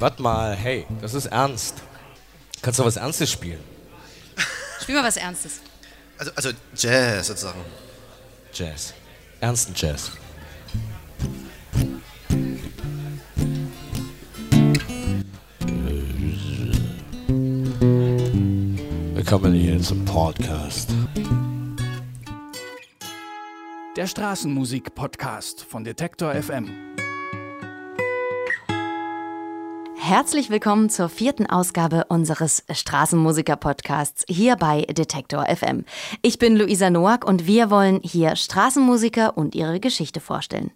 Warte mal, hey, das ist ernst. Kannst du was Ernstes spielen? Spiel mal was Ernstes. Also, also Jazz sozusagen. Jazz. Ernsten Jazz. Willkommen hier zum Podcast. Der Straßenmusik-Podcast von Detektor FM. Herzlich willkommen zur vierten Ausgabe unseres Straßenmusiker-Podcasts hier bei Detektor FM. Ich bin Luisa Noack und wir wollen hier Straßenmusiker und ihre Geschichte vorstellen.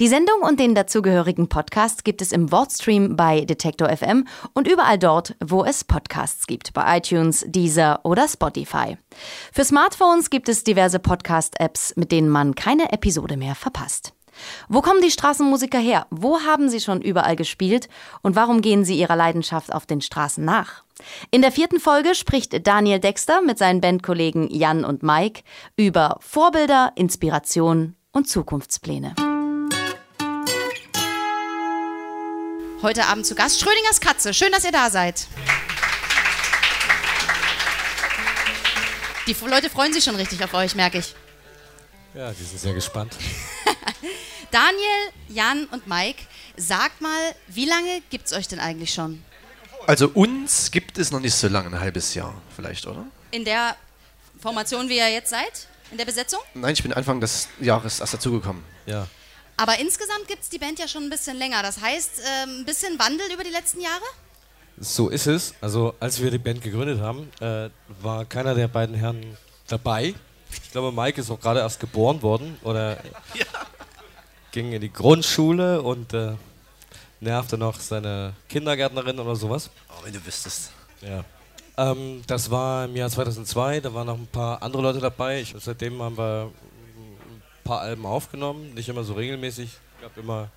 Die Sendung und den dazugehörigen Podcast gibt es im Wortstream bei Detektor FM und überall dort, wo es Podcasts gibt, bei iTunes, Deezer oder Spotify. Für Smartphones gibt es diverse Podcast-Apps, mit denen man keine Episode mehr verpasst. Wo kommen die Straßenmusiker her? Wo haben sie schon überall gespielt? Und warum gehen sie ihrer Leidenschaft auf den Straßen nach? In der vierten Folge spricht Daniel Dexter mit seinen Bandkollegen Jan und Mike über Vorbilder, Inspiration und Zukunftspläne. Heute Abend zu Gast Schrödingers Katze. Schön, dass ihr da seid. Die Leute freuen sich schon richtig auf euch, merke ich. Ja, die sind sehr gespannt. Daniel, Jan und Mike, sagt mal, wie lange gibt es euch denn eigentlich schon? Also uns gibt es noch nicht so lange, ein halbes Jahr vielleicht, oder? In der Formation, wie ihr jetzt seid? In der Besetzung? Nein, ich bin Anfang des Jahres erst dazugekommen. Ja. Aber insgesamt gibt es die Band ja schon ein bisschen länger. Das heißt, ähm, ein bisschen Wandel über die letzten Jahre? So ist es. Also, als wir die Band gegründet haben, äh, war keiner der beiden Herren dabei. Ich glaube, Mike ist auch gerade erst geboren worden oder ja. ging in die Grundschule und äh, nervte noch seine Kindergärtnerin oder sowas. Oh, wenn du wüsstest. Ja. Ähm, das war im Jahr 2002, da waren noch ein paar andere Leute dabei. Ich, seitdem haben wir ein paar Alben aufgenommen, nicht immer so regelmäßig. Ich glaube immer,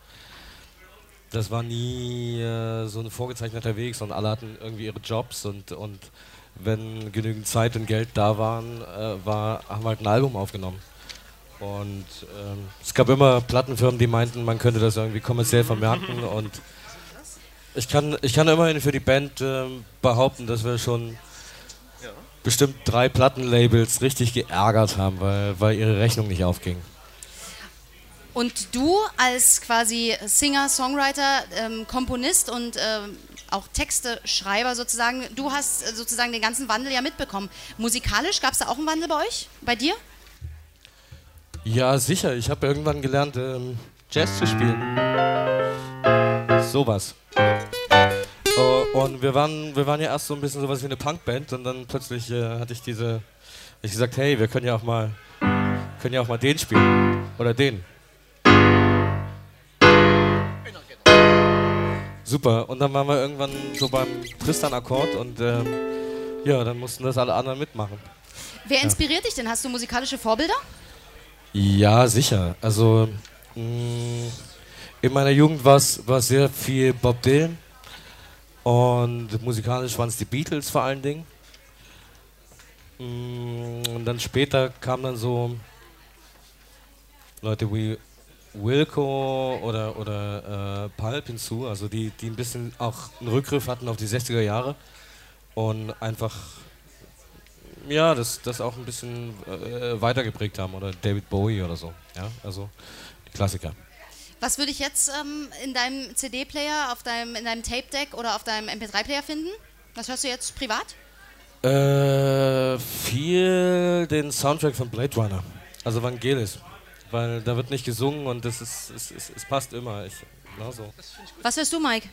das war nie äh, so ein vorgezeichneter Weg, sondern alle hatten irgendwie ihre Jobs und, und wenn genügend Zeit und Geld da waren, äh, war, haben wir halt ein Album aufgenommen. Und ähm, es gab immer Plattenfirmen, die meinten, man könnte das irgendwie kommerziell vermerken. Und ich kann, ich kann immerhin für die Band äh, behaupten, dass wir schon ja. bestimmt drei Plattenlabels richtig geärgert haben, weil, weil ihre Rechnung nicht aufging. Und du als quasi Singer, Songwriter, ähm, Komponist und ähm, auch Texteschreiber sozusagen, du hast äh, sozusagen den ganzen Wandel ja mitbekommen. Musikalisch gab es da auch einen Wandel bei euch, bei dir? Ja, sicher. Ich habe irgendwann gelernt, ähm, Jazz zu spielen. Sowas. Uh, und wir waren, wir waren ja erst so ein bisschen sowas wie eine Punkband und dann plötzlich äh, hatte ich diese, ich gesagt, hey, wir können ja auch mal, können ja auch mal den spielen oder den. Super. Und dann waren wir irgendwann so beim Tristan-Akkord und äh, ja, dann mussten das alle anderen mitmachen. Wer inspiriert ja. dich denn? Hast du musikalische Vorbilder? Ja, sicher. Also mh, mm, in meiner Jugend war es sehr viel Bob Dylan und musikalisch waren es die Beatles vor allen Dingen. Mh, mm, und dann später kamen dann so Leute wie Wilco oder, oder äh, Pulp hinzu, also die, die ein bisschen auch einen Rückgriff hatten auf die 60er Jahre und einfach ja, das, das auch ein bisschen äh, weitergeprägt haben oder David Bowie oder so. Ja, also die Klassiker. Was würde ich jetzt ähm, in deinem CD-Player, auf deinem, in deinem Tape-Deck oder auf deinem MP3-Player finden? Was hörst du jetzt privat? Äh, viel den Soundtrack von Blade Runner, also Vangelis, weil da wird nicht gesungen und das ist, es, es, es passt immer. Ich, genau so. Was hörst du, Mike?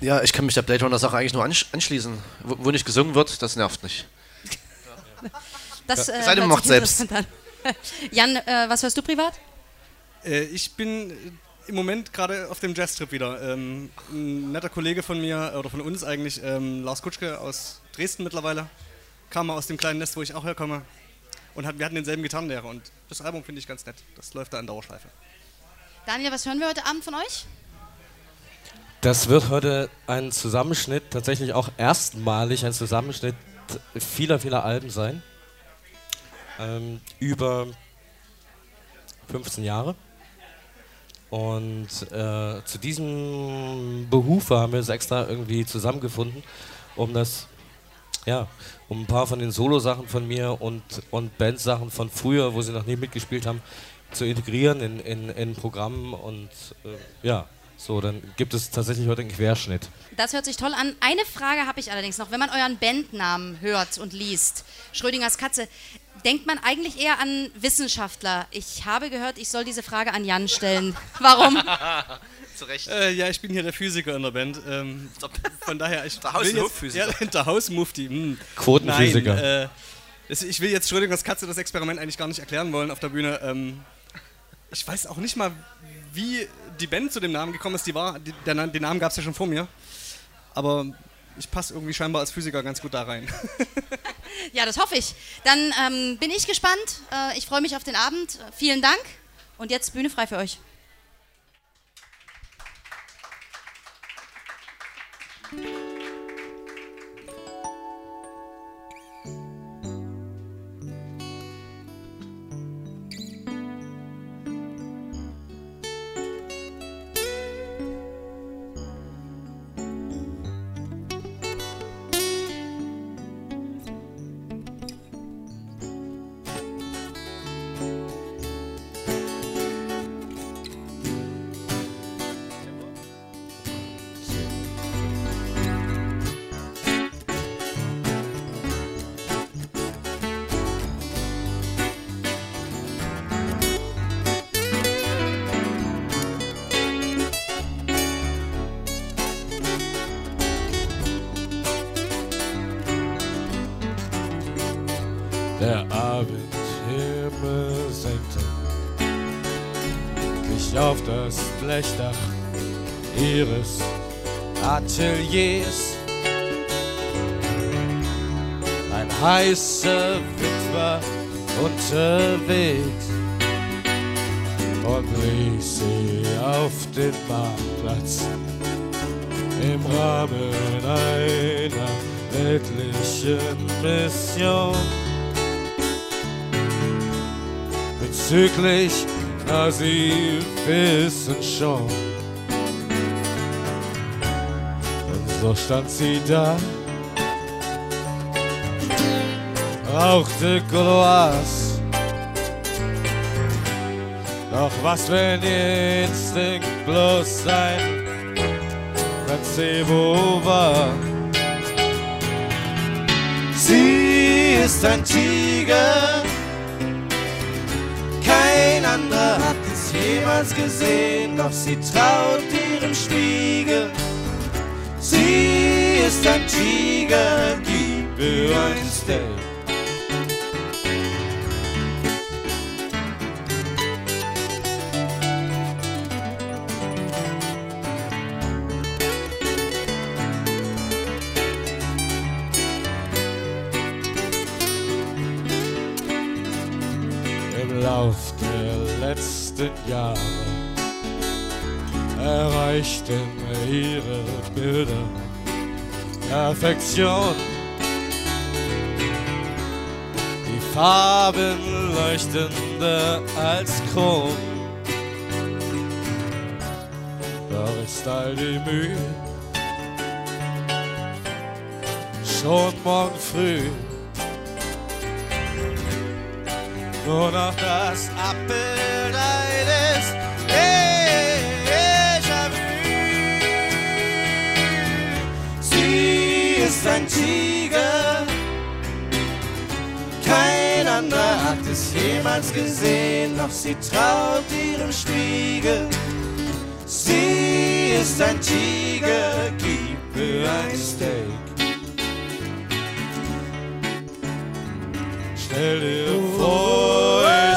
Ja, ich kann mich der Blade Runner Sache eigentlich nur anschließen. Wo, wo nicht gesungen wird, das nervt nicht. Das, äh, Seid macht selbst. Jan, äh, was hörst du privat? Äh, ich bin im Moment gerade auf dem Jazz-Trip wieder. Ähm, ein netter Kollege von mir, oder von uns eigentlich, ähm, Lars Kutschke aus Dresden mittlerweile, kam mal aus dem kleinen Nest, wo ich auch herkomme. Und hat, wir hatten denselben Gitarrenlehrer. Und das Album finde ich ganz nett. Das läuft da in Dauerschleife. Daniel, was hören wir heute Abend von euch? Das wird heute ein Zusammenschnitt, tatsächlich auch erstmalig ein Zusammenschnitt vieler, vieler Alben sein. Ähm, über 15 Jahre. Und äh, zu diesem Behufe haben wir es extra irgendwie zusammengefunden, um das, ja, um ein paar von den Solo-Sachen von mir und, und Bandsachen von früher, wo sie noch nie mitgespielt haben, zu integrieren in, in, in Programmen und äh, ja, so, dann gibt es tatsächlich heute einen Querschnitt. Das hört sich toll an. Eine Frage habe ich allerdings noch. Wenn man euren Bandnamen hört und liest, Schrödingers Katze, denkt man eigentlich eher an Wissenschaftler? Ich habe gehört, ich soll diese Frage an Jan stellen. Warum? Zu Recht. Äh, ja, ich bin hier der Physiker in der Band. Ähm, von daher, ich der Hausmufti. Ja, der Hausmufti. Hm. Quotenphysiker. Nein, äh, ich will jetzt Schrödingers Katze das Experiment eigentlich gar nicht erklären wollen auf der Bühne. Ähm, ich weiß auch nicht mal, wie die Band zu dem Namen gekommen ist. Die war, die, der, den Namen gab es ja schon vor mir. Aber ich passe irgendwie scheinbar als Physiker ganz gut da rein. ja, das hoffe ich. Dann ähm, bin ich gespannt. Äh, ich freue mich auf den Abend. Vielen Dank. Und jetzt Bühne frei für euch. Das Blechdach ihres Ateliers. Ein heißer Wind war unterwegs und ließ sie auf den Marktplatz im Rahmen einer weltlichen Mission. bezüglich, na sie wissen schon. Und so stand sie da, rauchte Goloas. Doch was, wenn ihr Instinkt bloß sein Placebo war? Sie ist ein Tiger kein anderer hat es jemals gesehen, doch sie traut ihrem Spiegel. Sie ist ein Tiger, gib mir ein Steak. Jahre erreichten ihre Bilder Perfektion. Die Farben leuchtender als Chrom. Doch ist all die Mühe schon morgen früh nur noch das Abbild Sie ist ein Tiger, kein anderer hat es jemals gesehen, doch sie traut ihrem Spiegel. Sie ist ein Tiger, gib mir ein Steak. Stell dir vor,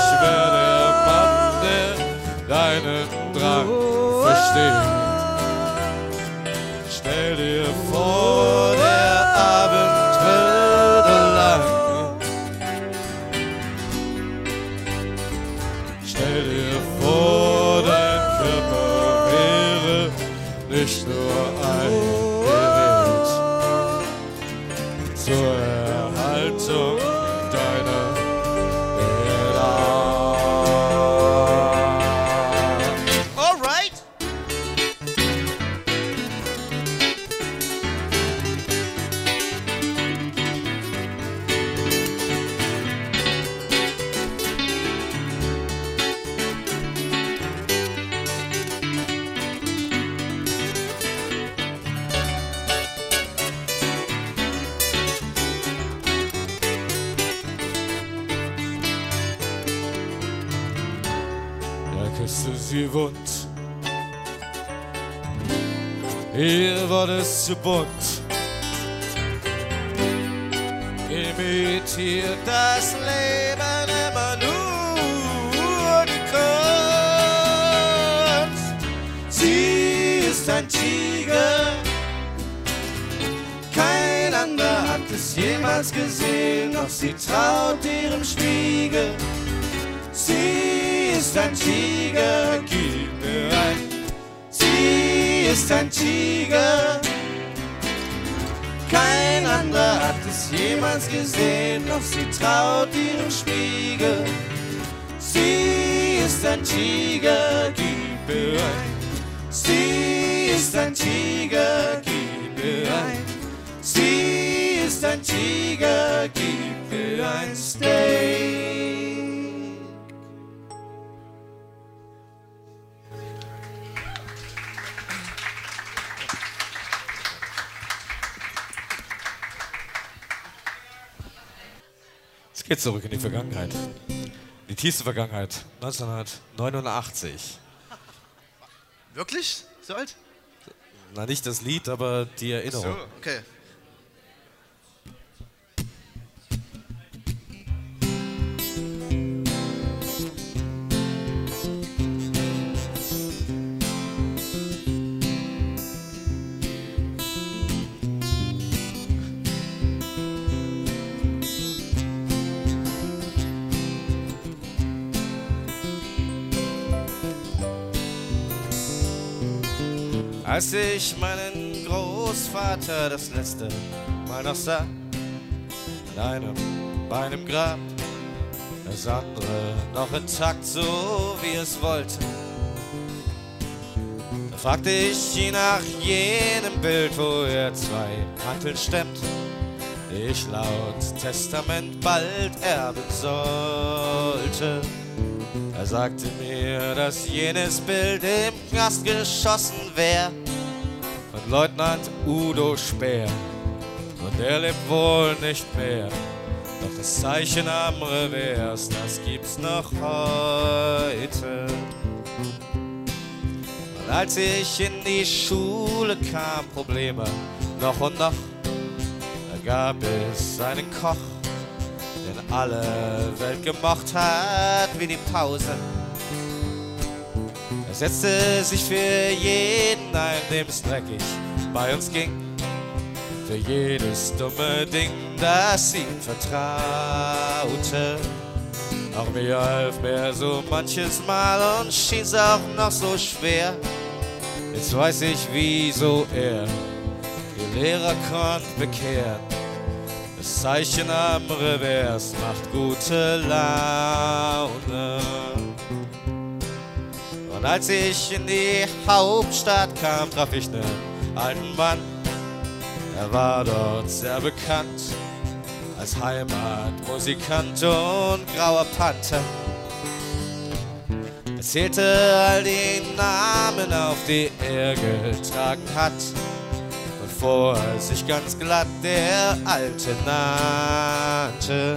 wie wund. Hier wurde es zu bunt. Imitiert das Leben immer nur die Kunst. Sie ist ein Tiger. Kein anderer hat es jemals gesehen, doch sie traut ihrem Spiegel. Sie ist ein Tiger, gib mir ein. Sie ist ein Tiger. Kein anderer hat es jemals gesehen, doch sie traut ihrem Spiegel. Sie ist ein Tiger, gib mir ein. Sie ist ein Tiger, gib mir ein. Sie ist ein Tiger, gib mir ein Steak. Es geht zurück in die Vergangenheit. Die tiefste Vergangenheit, 1989. Wirklich? So alt? Na, nicht das Lied, aber die Erinnerung. okay. Als ich meinen Großvater das letzte Mal noch sah, an einem bei einem Grab, das andere noch intakt, so wie es wollte. Da fragte ich ihn nach jenem Bild, wo er zwei Hanteln stemmt, die ich laut Testament bald erben sollte. Er sagte mir, dass jenes Bild im Knast geschossen wär von Leutnant Udo Speer. Und er lebt wohl nicht mehr. Doch das Zeichen am Revers, das gibt's noch heute. Und als ich in die Schule kam, Probleme noch und noch, da gab es einen Koch, den alle Welt gemocht hat wie die Pause. Er setzte sich für jeden ein, dem es dreckig bei uns ging. Für jedes dumme Ding, das ihm vertraute. Auch mir half mir so manches Mal und schien's auch noch so schwer. Jetzt weiß ich, wieso er die Lehrer konnt bekehren. Das Zeichen am Revers macht gute Laune. Und als ich in die Hauptstadt kam, traf ich einen alten Mann. Er war dort sehr bekannt als Heimatmusikant und grauer Panther. Er zählte all die Namen auf, die er getragen hat bevor sich ganz glatt der Alte nannte.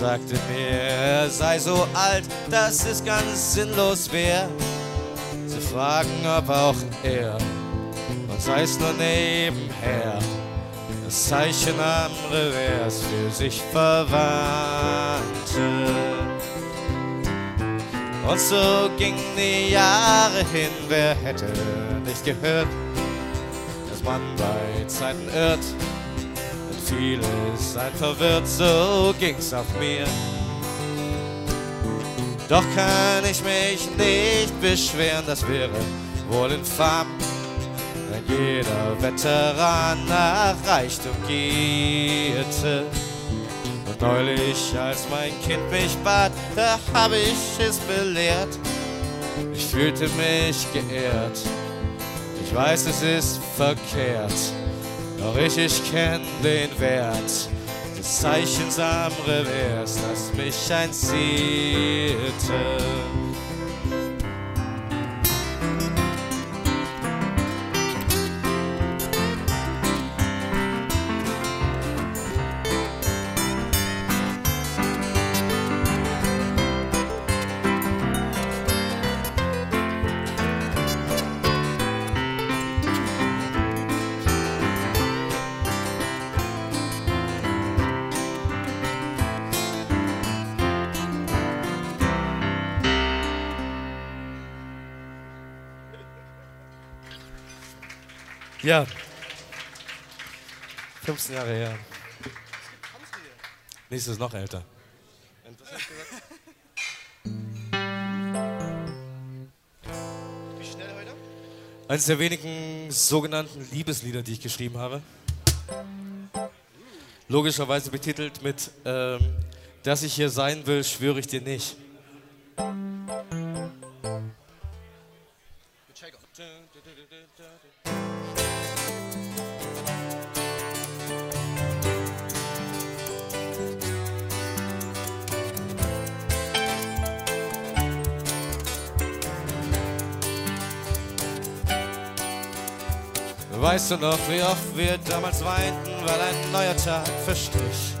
Sagte mir, er sei so alt, dass es ganz sinnlos wäre, zu fragen, ob auch er, und sei es nur nebenher, das Zeichen am Revers für sich verwandte. Und so gingen die Jahre hin, wer hätte nicht gehört, dass man bei Zeiten irrt vieles ein verwirrt, so ging's auf mir. Doch kann ich mich nicht beschweren, das wäre wohl infam, wenn jeder Veteran nach Reichtum gierte. Und neulich, als mein Kind mich bat, da hab ich es belehrt. Ich fühlte mich geehrt. Ich weiß, es ist verkehrt, doch ich, ich kenn den Wert des Zeichens am Revers, das mich einzielte. Ja. 15 Jahre her. Nächstes ist noch älter. Wie schnell heute? Eines der wenigen sogenannten Liebeslieder, die ich geschrieben habe. Logischerweise betitelt mit ähm, Dass ich hier sein will, schwöre ich dir nicht. Weißt du noch, wie oft wir damals weinten, weil ein neuer Tag verstrich?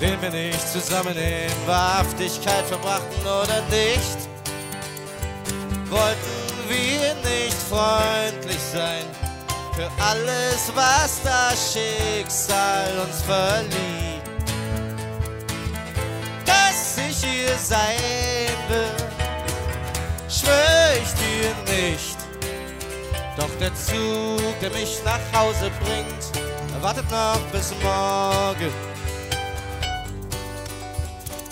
Den wir nicht zusammen in Wahrhaftigkeit verbrachten oder nicht? Wollten wir nicht freundlich sein für alles, was das Schicksal uns verlieh? Dass ich hier sein will schwör ich dir nicht. Doch der Zug, der mich nach Hause bringt, wartet noch bis morgen.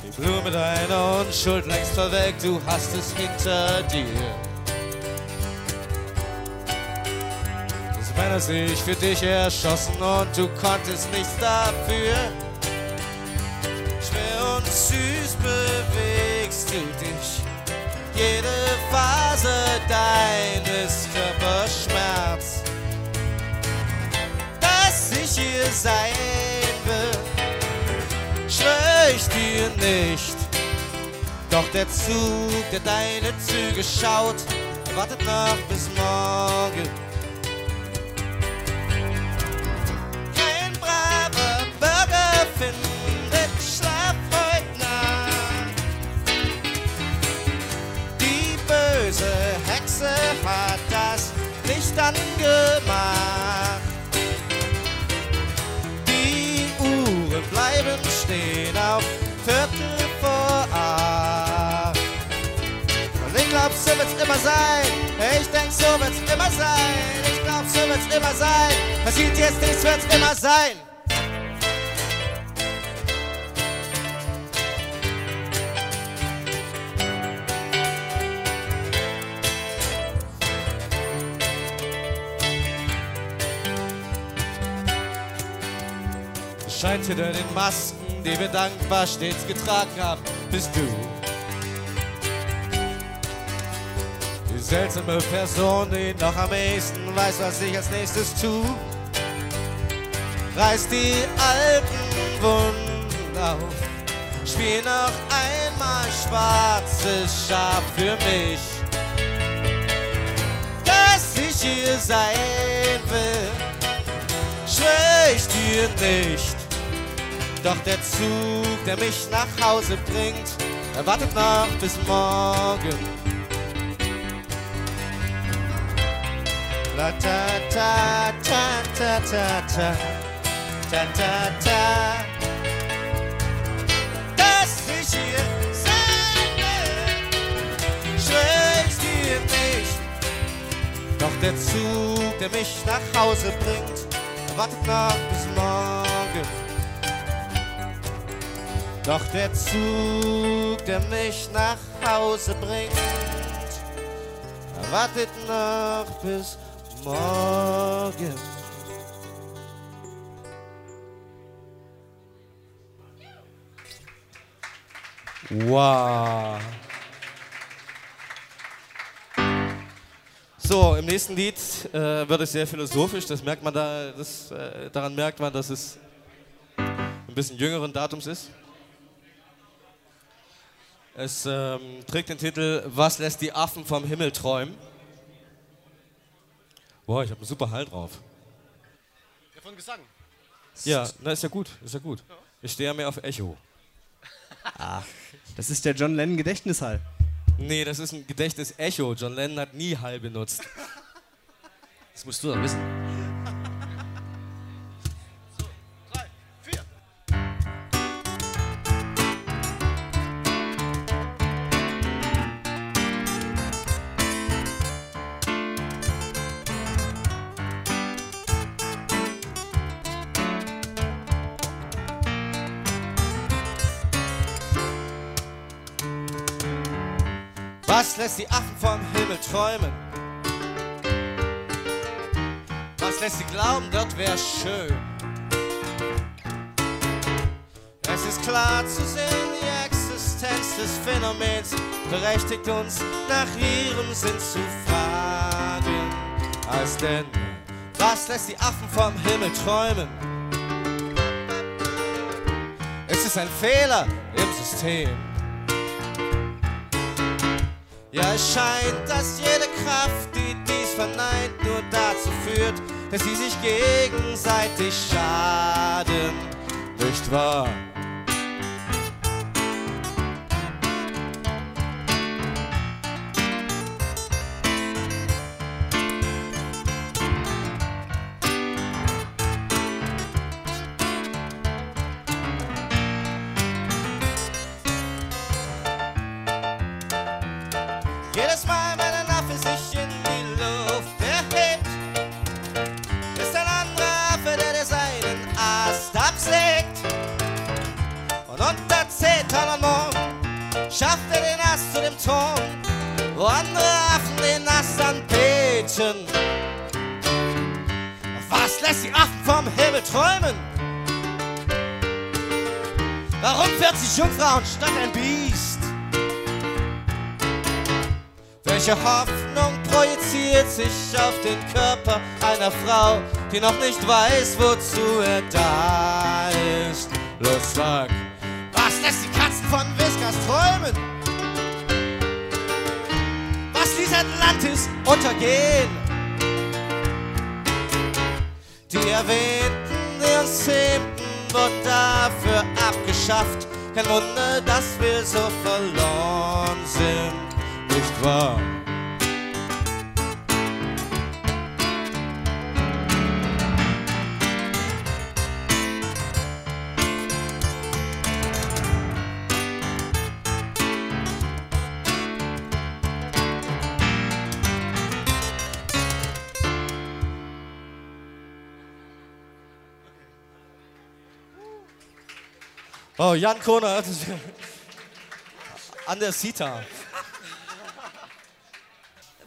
Die Blume deiner Unschuld längst vorweg, du hast es hinter dir. Dass Männer sich für dich erschossen und du konntest nichts dafür. Schwer und süß bewegst du dich jede Phase deines Körpers nicht. Doch der Zug, der deine Züge schaut, wartet noch bis morgen. Kein braver Bürger findet Schlaf heute Nacht. Die böse Hexe hat das Licht angemacht. Die Uhren bleiben stehen auf so wird's immer sein. Ich denk, so wird's immer sein. Ich glaub, so wird's immer sein. Passiert jetzt nichts, wird's immer sein. Scheint hinter den Masken, die wir dankbar stets getragen haben, bist du. Seltsame Person, die noch am ehesten weiß, was ich als nächstes tu. Reiß die alten Wunden auf, spiel noch einmal schwarzes Schaf für mich. Dass ich hier sein will, schwör ich dir nicht. Doch der Zug, der mich nach Hause bringt, er wartet noch bis morgen. La ta ta ta ta ta ta ta ta ta. Dass ich hier sein will, schwör ich dir nicht. Doch der Zug, der mich nach Hause bringt, wartet noch bis morgen. Doch der Zug, der mich nach Hause bringt, wartet noch bis morgen. Wow. So, im nächsten Lied äh, wird es sehr philosophisch. Das merkt man da, das, äh, daran merkt man, dass es ein bisschen jüngeren Datums ist. Es ähm, trägt den Titel Was lässt die Affen vom Himmel träumen? Boah, ich habe einen super Hall drauf. Ja, von Gesang. Ja, na ist ja gut, ist ja gut. Ich stehe ja mehr auf Echo. Das ist der John Lennon Gedächtnishall. Nee, das ist ein Gedächtnis-Echo. John Lennon hat nie Hall benutzt. Das musst du doch wissen. Was lässt die Affen vom Himmel träumen? Was lässt sie glauben, dort wäre schön? Es ist klar zu sehen, die Existenz des Phänomens berechtigt uns, nach ihrem Sinn zu fragen. Als denn, was lässt die Affen vom Himmel träumen? Es ist ein Fehler im System. Ja, es scheint, dass jede Kraft, die dies verneint, nur dazu führt, dass sie sich gegenseitig schaden. Nicht wahr? Was lässt die Affen vom Himmel träumen? Warum 40 Jungfrauen statt ein Biest? Welche Hoffnung projiziert sich auf den Körper einer Frau, die noch nicht weiß, wozu er da ist? Los, sag, was lässt die Katzen von Whiskers träumen? Was ließ Atlantis untergehen? Die erwähnten Jahrzehnten wurden dafür abgeschafft. Kein Wunder, dass wir so verloren sind, nicht wahr? Oh, Jan ist- an der Sita.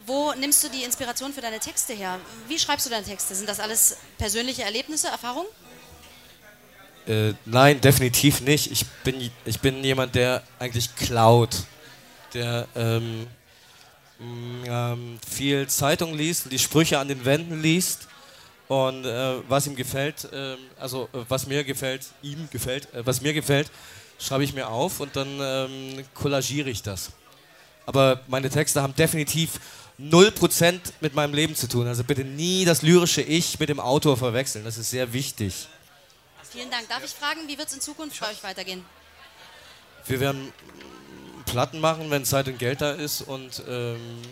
Wo nimmst du die Inspiration für deine Texte her? Wie schreibst du deine Texte? Sind das alles persönliche Erlebnisse, Erfahrungen? Äh, nein, definitiv nicht. Ich bin, ich bin jemand, der eigentlich klaut. Der ähm, mh, ähm, viel Zeitung liest und die Sprüche an den Wänden liest. Und äh, was ihm gefällt, ähm, also äh, was mir gefällt, ihm gefällt, äh, was mir gefällt, schreibe ich mir auf und dann ähm, kollagiere ich das. Aber meine Texte haben definitiv 0% mit meinem Leben zu tun. Also bitte nie das lyrische Ich mit dem Autor verwechseln. Das ist sehr wichtig. Vielen Dank. Darf ich fragen, wie wird es in Zukunft bei euch weitergehen? Wir werden Platten machen, wenn Zeit und Geld da ist und ähm,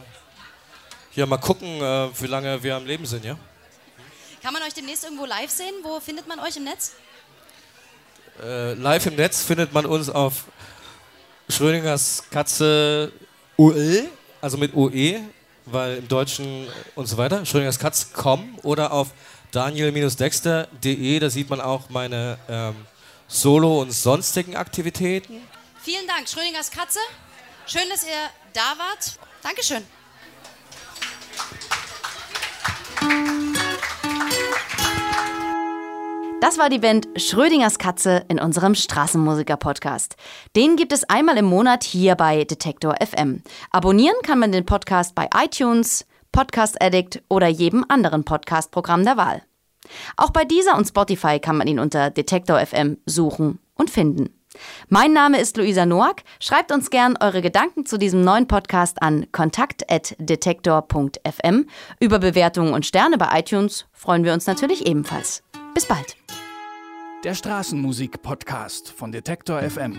ja, mal gucken, äh, wie lange wir am Leben sind, ja? Kann man euch demnächst irgendwo live sehen? Wo findet man euch im Netz? Äh, live im Netz findet man uns auf Schrödingers Katze UE, also mit UE, weil im Deutschen und so weiter, Schrödingers Katz.com oder auf daniel-dexter.de, da sieht man auch meine ähm, Solo- und sonstigen Aktivitäten. Vielen Dank, Schrödingers Katze. Schön, dass ihr da wart. Dankeschön. Das war die Band Schrödingers Katze in unserem Straßenmusiker-Podcast. Den gibt es einmal im Monat hier bei Detektor FM. Abonnieren kann man den Podcast bei iTunes, Podcast Addict oder jedem anderen Podcast-Programm der Wahl. Auch bei dieser und Spotify kann man ihn unter Detektor FM suchen und finden. Mein Name ist Luisa Noack. Schreibt uns gern eure Gedanken zu diesem neuen Podcast an kontakt.detektor.fm. Über Bewertungen und Sterne bei iTunes freuen wir uns natürlich ebenfalls. Bis bald. Der Straßenmusik-Podcast von Detektor FM.